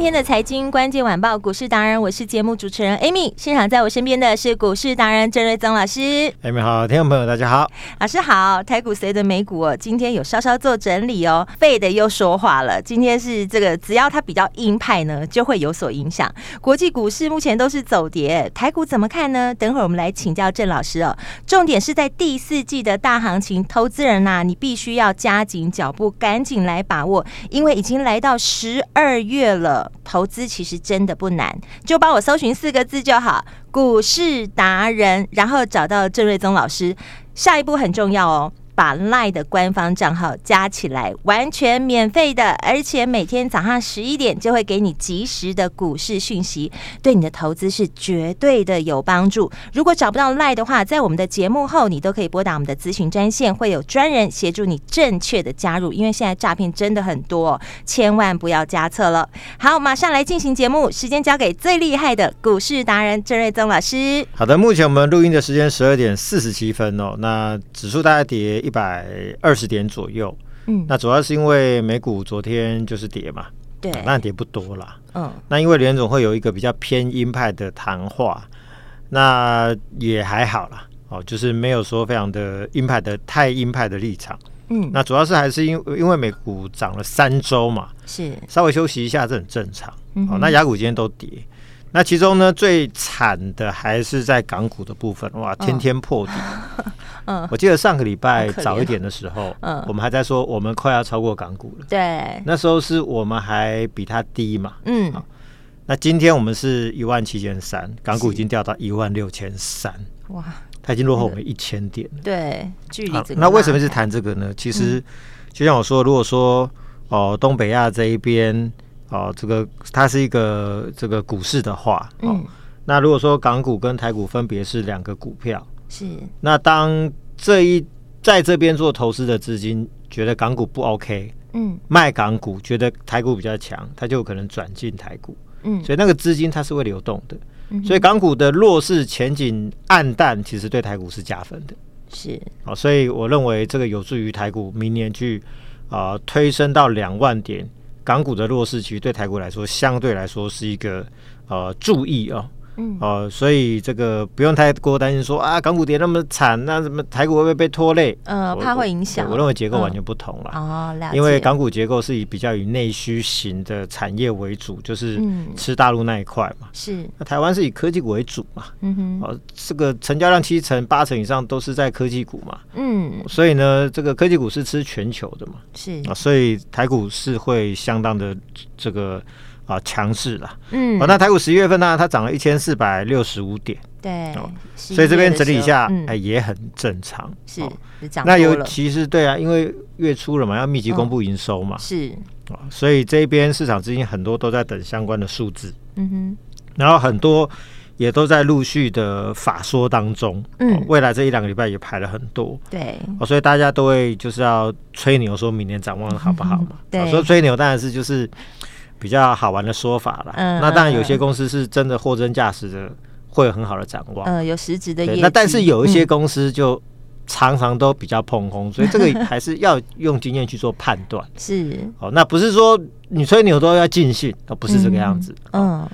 天的财经关键晚报股市达人，我是节目主持人 Amy。现场在我身边的是股市达人郑瑞宗老师。Amy 好，听众朋友大家好，老师好。台股随着美股哦，今天有稍稍做整理哦，Fed 又说话了。今天是这个，只要它比较鹰派呢，就会有所影响。国际股市目前都是走跌，台股怎么看呢？等会儿我们来请教郑老师哦。重点是在第四季的大行情，投资人呐、啊，你必须要加紧脚步，赶紧来把握，因为已经来到十二。月了，投资其实真的不难，就帮我搜寻四个字就好，股市达人，然后找到郑瑞宗老师。下一步很重要哦。把 LINE 的官方账号加起来，完全免费的，而且每天早上十一点就会给你及时的股市讯息，对你的投资是绝对的有帮助。如果找不到 LINE 的话，在我们的节目后，你都可以拨打我们的咨询专线，会有专人协助你正确的加入。因为现在诈骗真的很多，千万不要加错了。好，马上来进行节目，时间交给最厉害的股市达人郑瑞宗老师。好的，目前我们录音的时间十二点四十七分哦，那指数大概跌一百二十点左右，嗯，那主要是因为美股昨天就是跌嘛，对，那跌不多啦，嗯，那因为联总会有一个比较偏鹰派的谈话，那也还好啦，哦，就是没有说非常的鹰派的太鹰派的立场，嗯，那主要是还是因因为美股涨了三周嘛，是。稍微休息一下这很正常，嗯，哦，那亚股今天都跌。那其中呢，最惨的还是在港股的部分，哇，天天破底。嗯，我记得上个礼拜早一点的时候，嗯，我们还在说我们快要超过港股了。对，那时候是我们还比它低嘛。嗯，那今天我们是一万七千三，港股已经掉到一万六千三。哇，它已经落后我们一千点了。对，距离。那为什么是谈这个呢？其实就像我说，如果说哦，东北亚这一边。哦，这个它是一个这个股市的话，哦、嗯，那如果说港股跟台股分别是两个股票，是，那当这一在这边做投资的资金觉得港股不 OK，嗯，卖港股觉得台股比较强，它就有可能转进台股，嗯，所以那个资金它是会流动的，嗯，所以港股的弱势前景暗淡，其实对台股是加分的，是，哦，所以我认为这个有助于台股明年去啊、呃、推升到两万点。港股的弱势，其实对台股来说，相对来说是一个呃注意啊。嗯，哦、呃，所以这个不用太过担心说，啊，港股跌那么惨，那什么台股会不会被拖累？呃，怕会影响。我认为结构完全不同了。哦。因为港股结构是以比较以内需型的产业为主，就是吃大陆那一块嘛。是。那台湾是以科技股为主嘛？嗯哼。哦，这个成交量七成八成以上都是在科技股嘛。嗯。所以呢，这个科技股是吃全球的嘛。是。啊，所以台股是会相当的这个。啊，强势了，嗯，哦，那台股十一月份呢，它涨了一千四百六十五点，对，哦，所以这边整理一下，哎、嗯，也很正常，是，哦、那尤其是对啊，因为月初了嘛，要密集公布营收嘛，哦、是，啊，所以这边市场资金很多都在等相关的数字，嗯哼，然后很多也都在陆续的法说当中，嗯、哦，未来这一两个礼拜也排了很多，对，哦，所以大家都会就是要吹牛，说明年展望好不好嘛，嗯、对、哦，所以吹牛当然是就是。比较好玩的说法啦，嗯，那当然有些公司是真的货真价实的，会有很好的展望，嗯，有实质的业绩。那但是有一些公司就常常都比较碰空，嗯，所以这个还是要用经验去做判断。是，哦，那不是说你吹牛都要尽兴，都不是这个样子。嗯，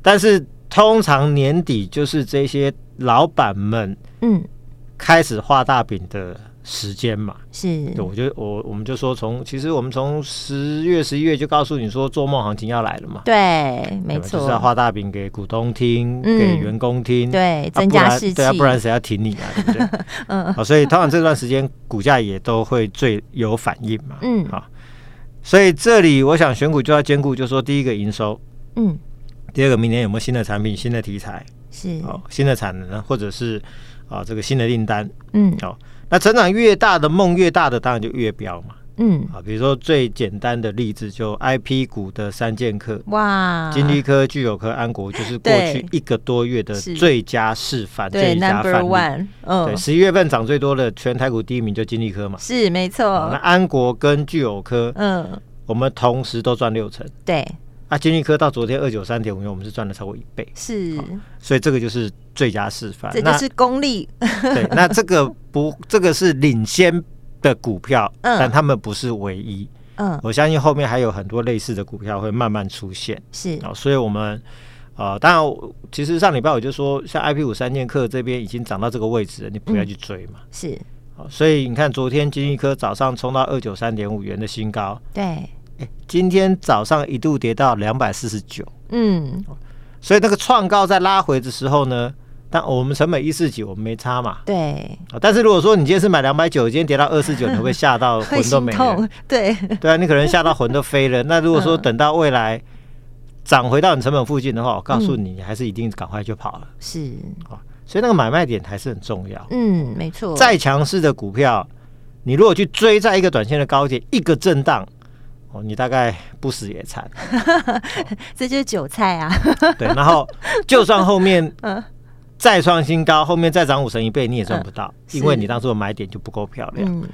但是通常年底就是这些老板们，嗯，开始画大饼的。时间嘛，是，对，我就我我们就说从，其实我们从十月十一月就告诉你说做梦行情要来了嘛，对，没错，就是要画大饼给股东听，嗯、给员工听，对，增加士气，对啊，不然谁要挺你啊，对不对？嗯，好，所以通常这段时间股价也都会最有反应嘛，嗯，好，所以这里我想选股就要兼顾，就是说第一个营收，嗯，第二个，明年有没有新的产品、新的题材？是哦，新的产能，或者是啊、哦、这个新的订单？嗯，好、哦，那成长越大的梦越大的，当然就越飙嘛。嗯，啊，比如说最简单的例子，就 I P 股的三剑客，哇，金利科、聚友科、安国，就是过去一个多月的最佳示范，最佳范例。嗯，对，十一月份涨最多的全台股第一名就金利科嘛，是没错。那安国跟聚友科，嗯，我们同时都赚六成。对，啊，金立科到昨天二九三点五元，我们是赚了超过一倍。是，所以这个就是最佳示范，这就是功力。对，那这个不，这个是领先。的股票，嗯但他们不是唯一。嗯，我相信后面还有很多类似的股票会慢慢出现。是啊，所以我们呃，当然，其实上礼拜我就说，像 IP 五三剑客这边已经涨到这个位置了，你不要去追嘛。是，所以你看，昨天金一科早上冲到二九三点五元的新高，对，今天早上一度跌到两百四十九，嗯，所以那个创高在拉回的时候呢。但我们成本一四九，我们没差嘛。对。但是如果说你今天是买两百九，今天跌到二四九，你会吓到魂都没了？对。对啊，你可能吓到魂都飞了。那如果说等到未来涨回到你成本附近的话，我告诉你，你还是一定赶快就跑了。是。所以那个买卖点还是很重要。嗯，没错。再强势的股票，你如果去追在一个短线的高点，一个震荡，哦，你大概不死也惨。这就是韭菜啊。对，然后就算后面 嗯。再创新高，后面再涨五成一倍，你也赚不到，嗯、因为你当初的买点就不够漂亮。嗯、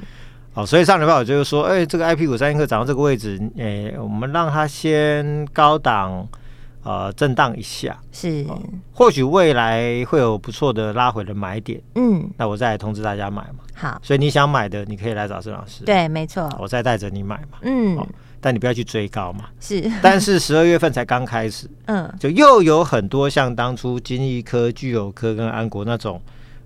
哦，所以上礼拜我就是说，哎、欸，这个 I P 股三千克涨到这个位置，哎、欸，我们让它先高档呃震荡一下，是，哦、或许未来会有不错的拉回的买点。嗯，那我再通知大家买嘛。好，所以你想买的，你可以来找郑老师。对，没错，我再带着你买嘛。嗯。哦但你不要去追高嘛，是。但是十二月份才刚开始，嗯，就又有很多像当初金益科、聚友科跟安国那种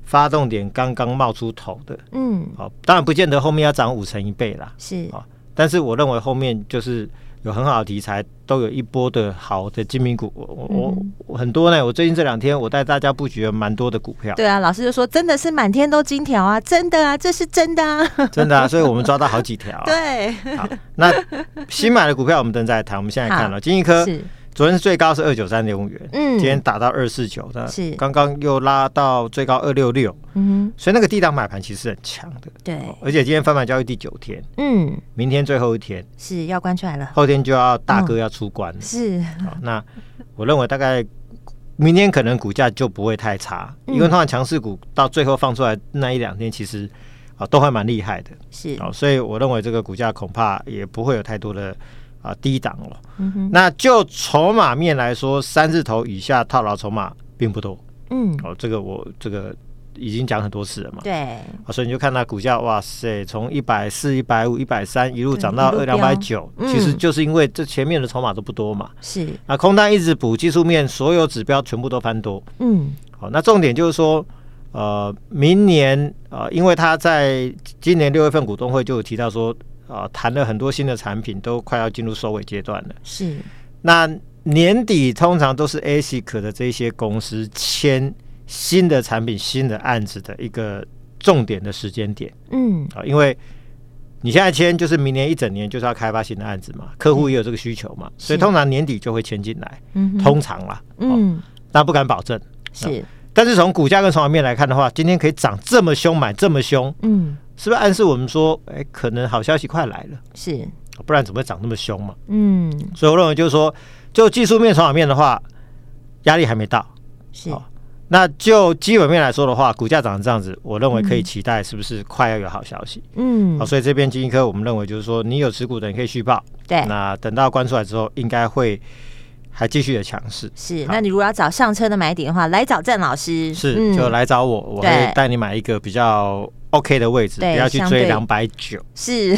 发动点刚刚冒出头的，嗯，好，当然不见得后面要涨五成一倍啦，是。但是我认为后面就是。有很好的题材，都有一波的好的精明股，我我我很多呢。我最近这两天，我带大家布局了蛮多的股票。对啊，老师就说真的是满天都金条啊，真的啊，这是真的啊，真的啊，所以我们抓到好几条啊。对，好，那新买的股票我们等再谈。我们现在看了金一科。昨天最高是二九三点五元，嗯，今天打到二四九，是。刚刚又拉到最高二六六，嗯，所以那个低档买盘其实很强的，对，而且今天翻盘交易第九天，嗯，明天最后一天。是要关出来了，后天就要大哥要出关了，是，好，那我认为大概明天可能股价就不会太差，因为通常强势股到最后放出来那一两天，其实啊都还蛮厉害的，是，哦，所以我认为这个股价恐怕也不会有太多的。啊，低档了。嗯哼，那就筹码面来说，三字头以下套牢筹码并不多。嗯，哦，这个我这个已经讲很多次了嘛。对。啊，所以你就看它股价，哇塞，从一百四、一百五、一百三一路涨到二两百九，其实就是因为这前面的筹码都不多嘛。是。啊空单一直补，技术面所有指标全部都翻多。嗯。好，那重点就是说，呃，明年啊，呃，因为他在今年六月份股东会就有提到说。啊，谈了很多新的产品，都快要进入收尾阶段了。是，那年底通常都是 ASIC 的这些公司签新的产品、新的案子的一个重点的时间点。嗯，啊，因为你现在签，就是明年一整年就是要开发新的案子嘛，客户也有这个需求嘛，所以通常年底就会签进来。嗯，通常啦，嗯，但不敢保证。是，但是从股价跟筹码面来看的话，今天可以涨这么凶，买这么凶，嗯。是不是暗示我们说，哎、欸，可能好消息快来了？是，不然怎么会涨那么凶嘛？嗯，所以我认为就是说，就技术面、筹码面的话，压力还没到。是，那就基本面来说的话，股价涨成这样子，我认为可以期待是不是快要有好消息？嗯，好，所以这边金一科，我们认为就是说，你有持股的，你可以续报。对，那等到关出来之后，应该会还继续的强势。是，那你如果要找上车的买点的话，来找郑老师。是，嗯、就来找我，我会带你买一个比较。OK 的位置，不要去追两百九。是，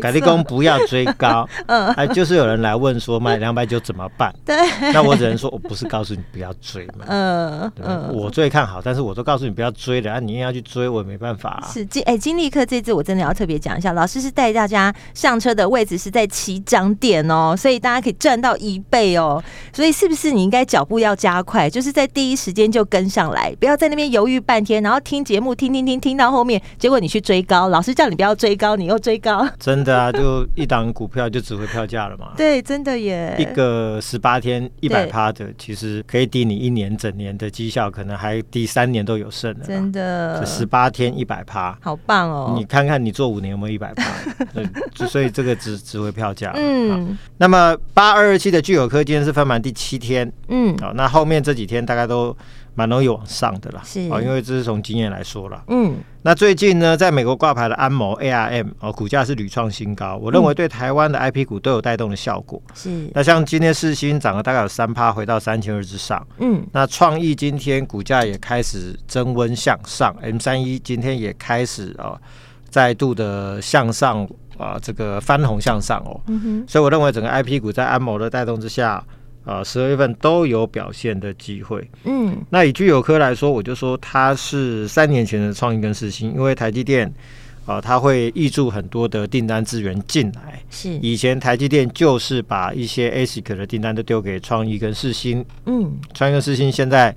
凯利公不要追高。嗯，哎，就是有人来问说买两百九怎么办？对，那我只能说，我不是告诉你不要追嘛。嗯嗯，我最看好，但是我都告诉你不要追了啊，你硬要去追，我也没办法。啊是金哎，金立科这次我真的要特别讲一下，老师是带大家上车的位置是在起涨点哦，所以大家可以赚到一倍哦。所以是不是你应该脚步要加快，就是在第一时间就跟上来，不要在那边犹豫半天，然后听节目听听听听到后面。结果你去追高，老师叫你不要追高，你又追高，真的啊，就一档股票就值回票价了嘛。对，真的耶，一个十八天一百趴的，其实可以抵你一年整年的绩效，可能还抵三年都有剩的。真的，十八天一百趴，好棒哦！你看看你做五年有没有一百趴？所以这个值值回票价。嗯，那么八二二七的聚友科今天是分盘第七天，嗯，好，那后面这几天大概都。蛮容易往上的啦，是啊，因为这是从经验来说了。嗯，那最近呢，在美国挂牌的安谋 ARM 哦，股价是屡创新高，我认为对台湾的 IP 股都有带动的效果。是，那像今天世芯涨了大概有三趴，回到三千二之上。嗯，那创意今天股价也开始增温向上，M 三一今天也开始啊、哦，再度的向上啊，这个翻红向上哦。嗯哼，所以我认为整个 IP 股在安谋的带动之下。啊，十二月份都有表现的机会。嗯，那以具有科来说，我就说它是三年前的创意跟四星，因为台积电啊，它会挹注很多的订单资源进来。是，以前台积电就是把一些 ASIC 的订单都丢给创意跟四星。嗯，创意跟四星现在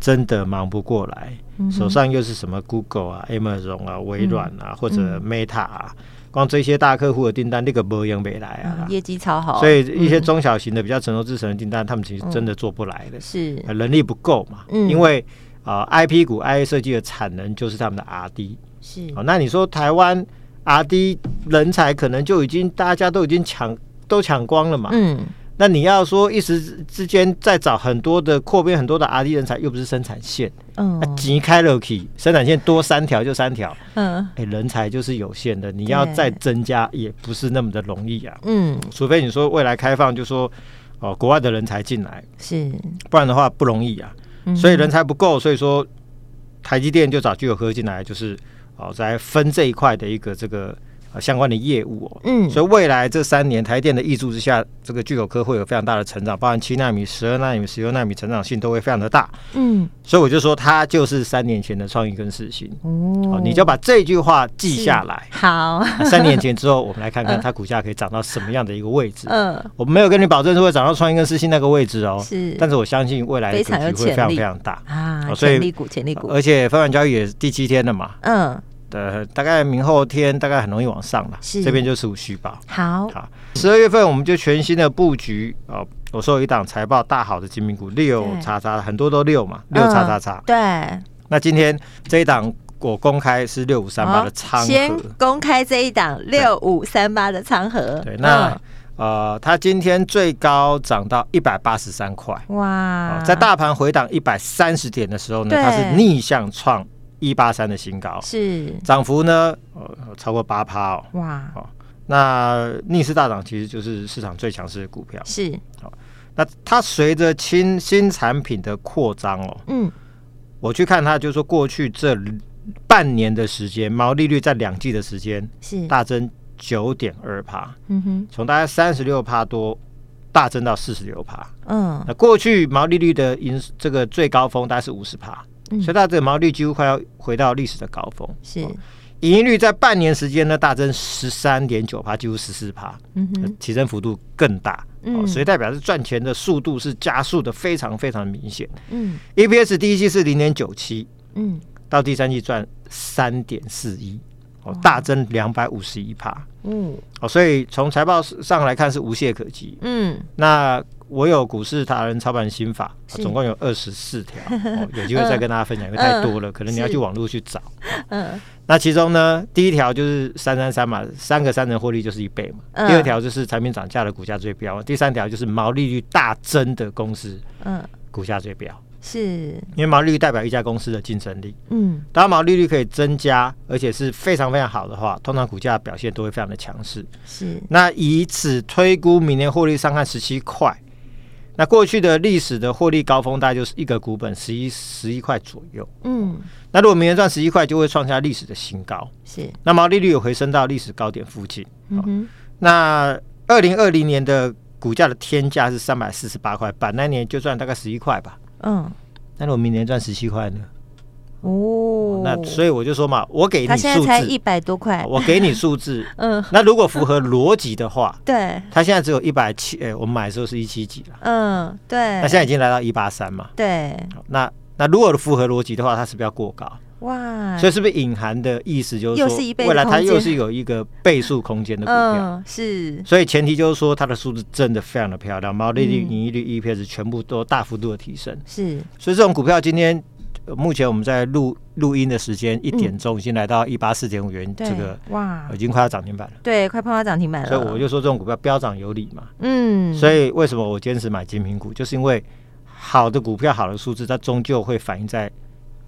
真的忙不过来，嗯、手上又是什么 Google 啊、Amazon 啊、微软啊，嗯、或者 Meta 啊。光这些大客户的订单，那个不用没来啊，业绩超好。所以一些中小型的比较成熟制成的订单，他们其实真的做不来的，是能力不够嘛。因为啊，IP 股 IA 设计的产能就是他们的 RD。是，那你说台湾 RD 人才可能就已经大家都已经抢都抢光了嘛？嗯。那你要说一时之间再找很多的扩编很多的 RD 人才，又不是生产线，嗯，挤开了去，生产线多三条就三条，嗯，哎、欸，人才就是有限的，你要再增加也不是那么的容易啊，嗯，除非你说未来开放，就说哦、呃，国外的人才进来，是，不然的话不容易啊，所以人才不够，所以说台积电就找具有科进来，就是哦、呃，在分这一块的一个这个。相关的业务哦，嗯，所以未来这三年台电的挹注之下，这个聚友科会有非常大的成长，包含七纳米、十二纳米、十六纳米，成长性都会非常的大，嗯，所以我就说它就是三年前的创意跟世芯哦，你就把这句话记下来，好，三年前之后，我们来看看它股价可以涨到什么样的一个位置，嗯，我没有跟你保证是会涨到创意跟世芯那个位置哦，是，但是我相信未来的格局会非常非常大啊，所以潜力股、潜力股，而且分盘交易也是第七天了嘛，嗯。的大概明后天大概很容易往上了，是这边就是无虚报。好，好，十二月份我们就全新的布局哦。我说有一档财报大好的金品股六叉叉，很多都六嘛，六叉叉叉。对，那今天这一档我公开是六五三八的仓和，先公开这一档六五三八的仓盒。对，那呃，它今天最高涨到一百八十三块，哇，在大盘回档一百三十点的时候呢，它是逆向创。一八三的新高。是。涨幅呢，呃，超过八趴哦，哇。哦，那逆势大涨其实就是市场最强势的股票。是。好，那它随着新新产品的扩张哦，嗯，我去看它，就是说过去这半年的时间，毛利率在两季的时间是。大增九点二趴，嗯哼，从大概三十六趴多大增到四十六趴，嗯，那过去毛利率的盈这个最高峰大概是五十趴。所以它这个毛利率几乎快要回到历史的高峰，是，盈利率在半年时间呢大增十三点九帕，几乎十四帕，嗯哼，提升幅度更大，嗯，所以代表是赚钱的速度是加速的非常非常明显，嗯，EPS 第一季是零点九七，嗯，到第三季赚三点四一，哦，大增两百五十一帕，嗯，哦，所以从财报上来看是无懈可击，嗯，那。我有股市达人操盘心法，总共有二十四条，有机会再跟大家分享，因为太多了，可能你要去网络去找。嗯，那其中呢，第一条就是三三三嘛，三个三成获利就是一倍嘛。第二条就是产品涨价的股价最标，第三条就是毛利率大增的公司，嗯，股价最标。是，因为毛利率代表一家公司的竞争力。嗯，当毛利率可以增加，而且是非常非常好的话，通常股价表现都会非常的强势。是，那以此推估，明年获利上看十七块。那过去的历史的获利高峰，大概就是一个股本十一十一块左右。嗯，那如果明年赚十一块，就会创下历史的新高。是，那毛利率有回升到历史高点附近。嗯哼，那二零二零年的股价的天价是三百四十八块半，那年就赚大概十一块吧。嗯，那如果明年赚十七块呢？哦，那所以我就说嘛，我给你数字，他现在才一百多块，我给你数字，嗯，那如果符合逻辑的话，对，他现在只有一百七，哎，我们买的时候是一七几了，嗯，对，那现在已经来到一八三嘛，对，那那如果符合逻辑的话，它是不是要过高？哇！所以是不是隐含的意思就是说，未来它又是有一个倍数空间的股票？嗯、是。所以前提就是说，它的数字真的非常的漂亮，毛利率、盈利率、EPS 全部都大幅度的提升。是。所以这种股票今天，目前我们在录录音的时间一点钟，已经来到一八四点五元，这个哇，已经快要涨停板了。对，快碰到涨停板了。所以我就说这种股票飙涨有理嘛。嗯。所以为什么我坚持买精品股，就是因为好的股票、好的数字，它终究会反映在。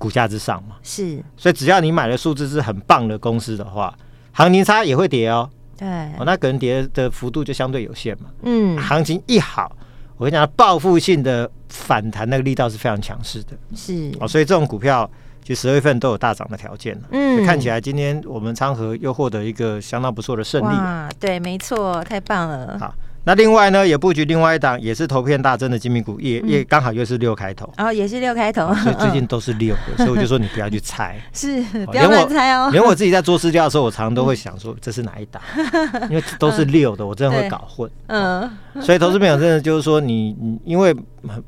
股价之上嘛，是，所以只要你买的数字是很棒的公司的话，行情差也会跌哦。对，哦，那可能跌的幅度就相对有限嘛。嗯，行情一好，我跟你讲，报复性的反弹那个力道是非常强势的。是，哦，所以这种股票其实十月份都有大涨的条件。嗯，看起来今天我们昌河又获得一个相当不错的胜利。哇，对，没错，太棒了。好。那另外呢，也布局另外一档，也是投片大增的精品股，也也刚好又是六开头，哦，也是六开头，所以最近 都是六的，所以我就说你不要去猜，是不要乱猜哦。连我自己在做私教的时候，我常常都会想说这是哪一档，因为都是六的，我真的会搞混。嗯，所以投资朋友真的就是说你你，因为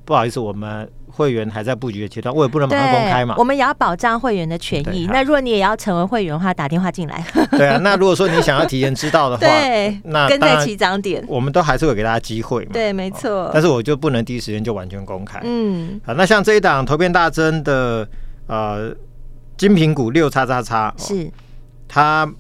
不好意思，我们。会员还在布局的阶段，我也不能马上公开嘛。我们也要保障会员的权益。那如果你也要成为会员的话，打电话进来。对啊，那如果说你想要提前知道的话，对，那跟在起涨点，我们都还是会给大家机会嘛。对，没错。但是我就不能第一时间就完全公开。嗯，好，那像这一档投片大增的呃精品股六叉叉叉，是它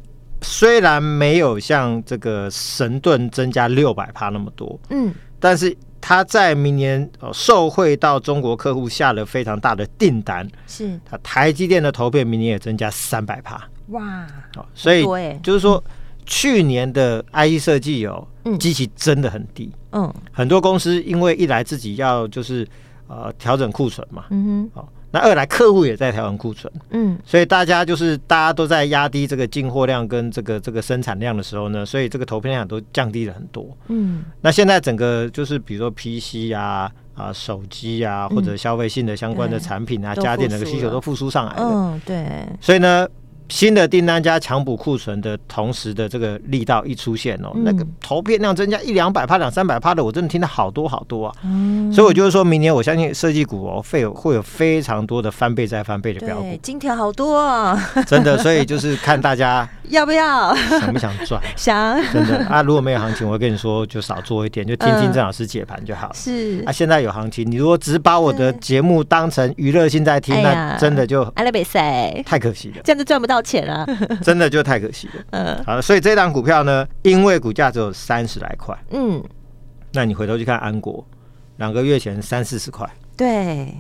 虽然没有像这个神盾增加六百趴那么多，嗯，但是。他在明年哦，受惠到中国客户下了非常大的订单，是。他台积电的投片明年也增加三百趴，哇！哦，所以就是说，去年的 IE 设计哦，机器真的很低，嗯，很多公司因为一来自己要就是呃调整库存嘛，嗯哼，哦。那二来，客户也在调整库存，嗯，所以大家就是大家都在压低这个进货量跟这个这个生产量的时候呢，所以这个投片量都降低了很多，嗯。那现在整个就是比如说 PC 啊啊手机啊或者消费性的相关的产品啊家电的个需求都复苏上来了，嗯，对。所以呢。新的订单加强补库存的同时的这个力道一出现哦，嗯、那个投片量增加一两百趴、两三百趴的，我真的听到好多好多啊！嗯、所以我就是说明年我相信设计股哦，会有会有非常多的翻倍再翻倍的标股，金条好多啊！真的，所以就是看大家 要不要？想不想赚，想。真的。啊！如果没有行情，我会跟你说就少做一点，就听听郑老师解盘就好。是。啊，现在有行情，你如果只把我的节目当成娱乐性在听，哎、那真的就阿拉比赛太可惜了，这样就赚不到钱了。真的就太可惜了。嗯，好，所以这档股票呢，因为股价只有三十来块，嗯，那你回头去看安国，两个月前三四十块，对，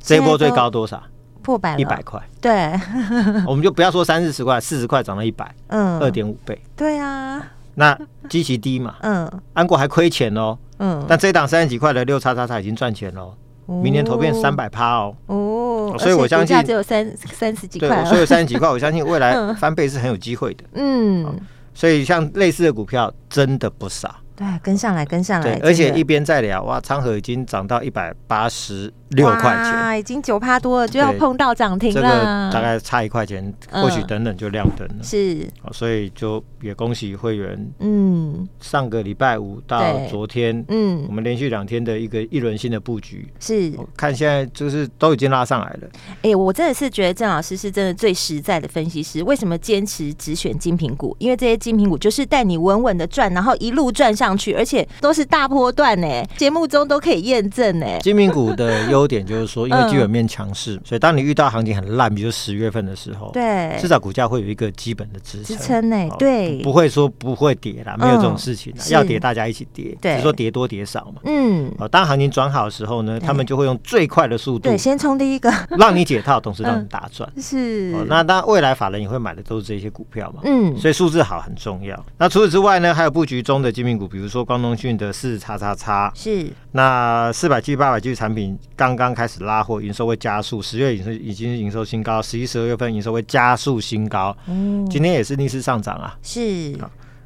这一波最高多少？破百了，一百块。对，我们就不要说三四十块，四十块涨到一百，嗯，二点五倍。对啊，那基期低嘛，嗯，安国还亏钱哦，嗯，但这档三十几块的六叉叉叉已经赚钱喽。明年投变三百趴哦，哦，所以我相信只有三三十几块，所以有三十几块，我相信未来翻倍是很有机会的。嗯，所以像类似的股票真的不少。对，跟上来，跟上来。对，而且一边在聊，哇，昌河已经涨到一百八十六块钱，已经九趴多了，就要碰到涨停了。这个大概差一块钱，或许等等就亮灯了。是，所以就也恭喜会员。嗯，上个礼拜五到昨天，嗯，我们连续两天的一个一轮新的布局，是看现在就是都已经拉上来了。哎，我真的是觉得郑老师是真的最实在的分析师。为什么坚持只选精品股？因为这些精品股就是带你稳稳的赚，然后一路赚上。去，而且都是大波段呢，节目中都可以验证呢。精品股的优 点就是说，因为基本面强势，嗯、所以当你遇到行情很烂，比如十月份的时候，对，至少股价会有一个基本的支撑，支撑呢，对，不会说不会跌啦，没有这种事情，嗯、要跌大家一起跌，对，只是说跌多跌少嘛。嗯，哦当行情转好的时候呢，他们就会用最快的速度，对，先冲第一个，让你解套，同时让你大赚。是，哦那当然未来法人也会买的都是这些股票嘛。嗯，所以数字好很重要。那除此之外呢，还有布局中的精品股，比如说光通讯。的四叉叉叉。是。那四百 G 八百 G 产品刚刚刚开始拉货，营收会加速。十月营收已经营收新高，十一、十二月份营收会加速新高。嗯，今天也是逆势上涨啊。是，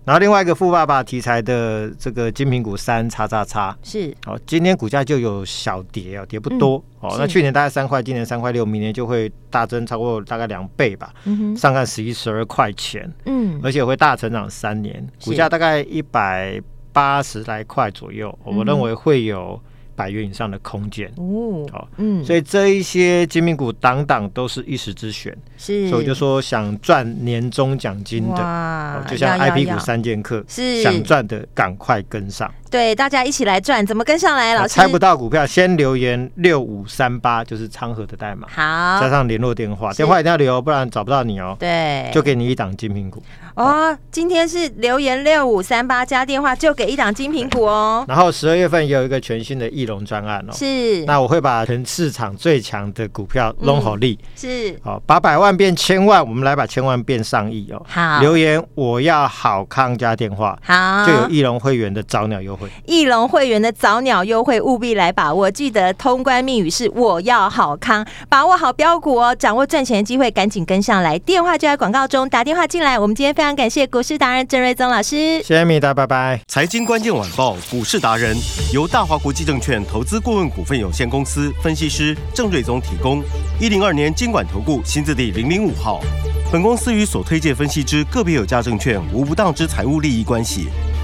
然后另外一个富爸爸题材的这个精品股三叉叉叉是哦，今天股价就有小跌哦，跌不多、嗯、哦。那去年大概三块，今年三块六，明年就会大增超过大概两倍吧。嗯哼，上看十一、十二块钱。嗯，而且会大成长三年，股价大概一百。八十来块左右，我认为会有百元以上的空间哦。好，嗯，所以这一些精品股档档都是一时之选，是，所以我就说想赚年终奖金的，就像 IP 股三剑客，是想赚的赶快跟上。对，大家一起来赚，怎么跟上来？老师猜不到股票，先留言六五三八，就是昌河的代码，好，加上联络电话，电话一定要留，不然找不到你哦。对，就给你一档精品股。哦，今天是留言六五三八加电话就给一档精品股哦。然后十二月份也有一个全新的翼龙专案哦。是。那我会把全市场最强的股票弄好利。是。好，把百万变千万，我们来把千万变上亿哦。好。留言我要好康加电话，好，就有翼龙会员的早鸟优惠。翼龙会员的早鸟优惠务必来把握，记得通关密语是我要好康，把握好标股哦，掌握赚钱的机会，赶紧跟上来。电话就在广告中，打电话进来。我们今天非常感谢股市达人郑瑞宗老师，谢谢米达，拜拜。财经关键晚报股市达人由大华国际证券投资顾问股份有限公司分析师郑瑞宗提供。一零二年金管投顾新字第零零五号。本公司与所推荐分析之个别有价证券无不当之财务利益关系。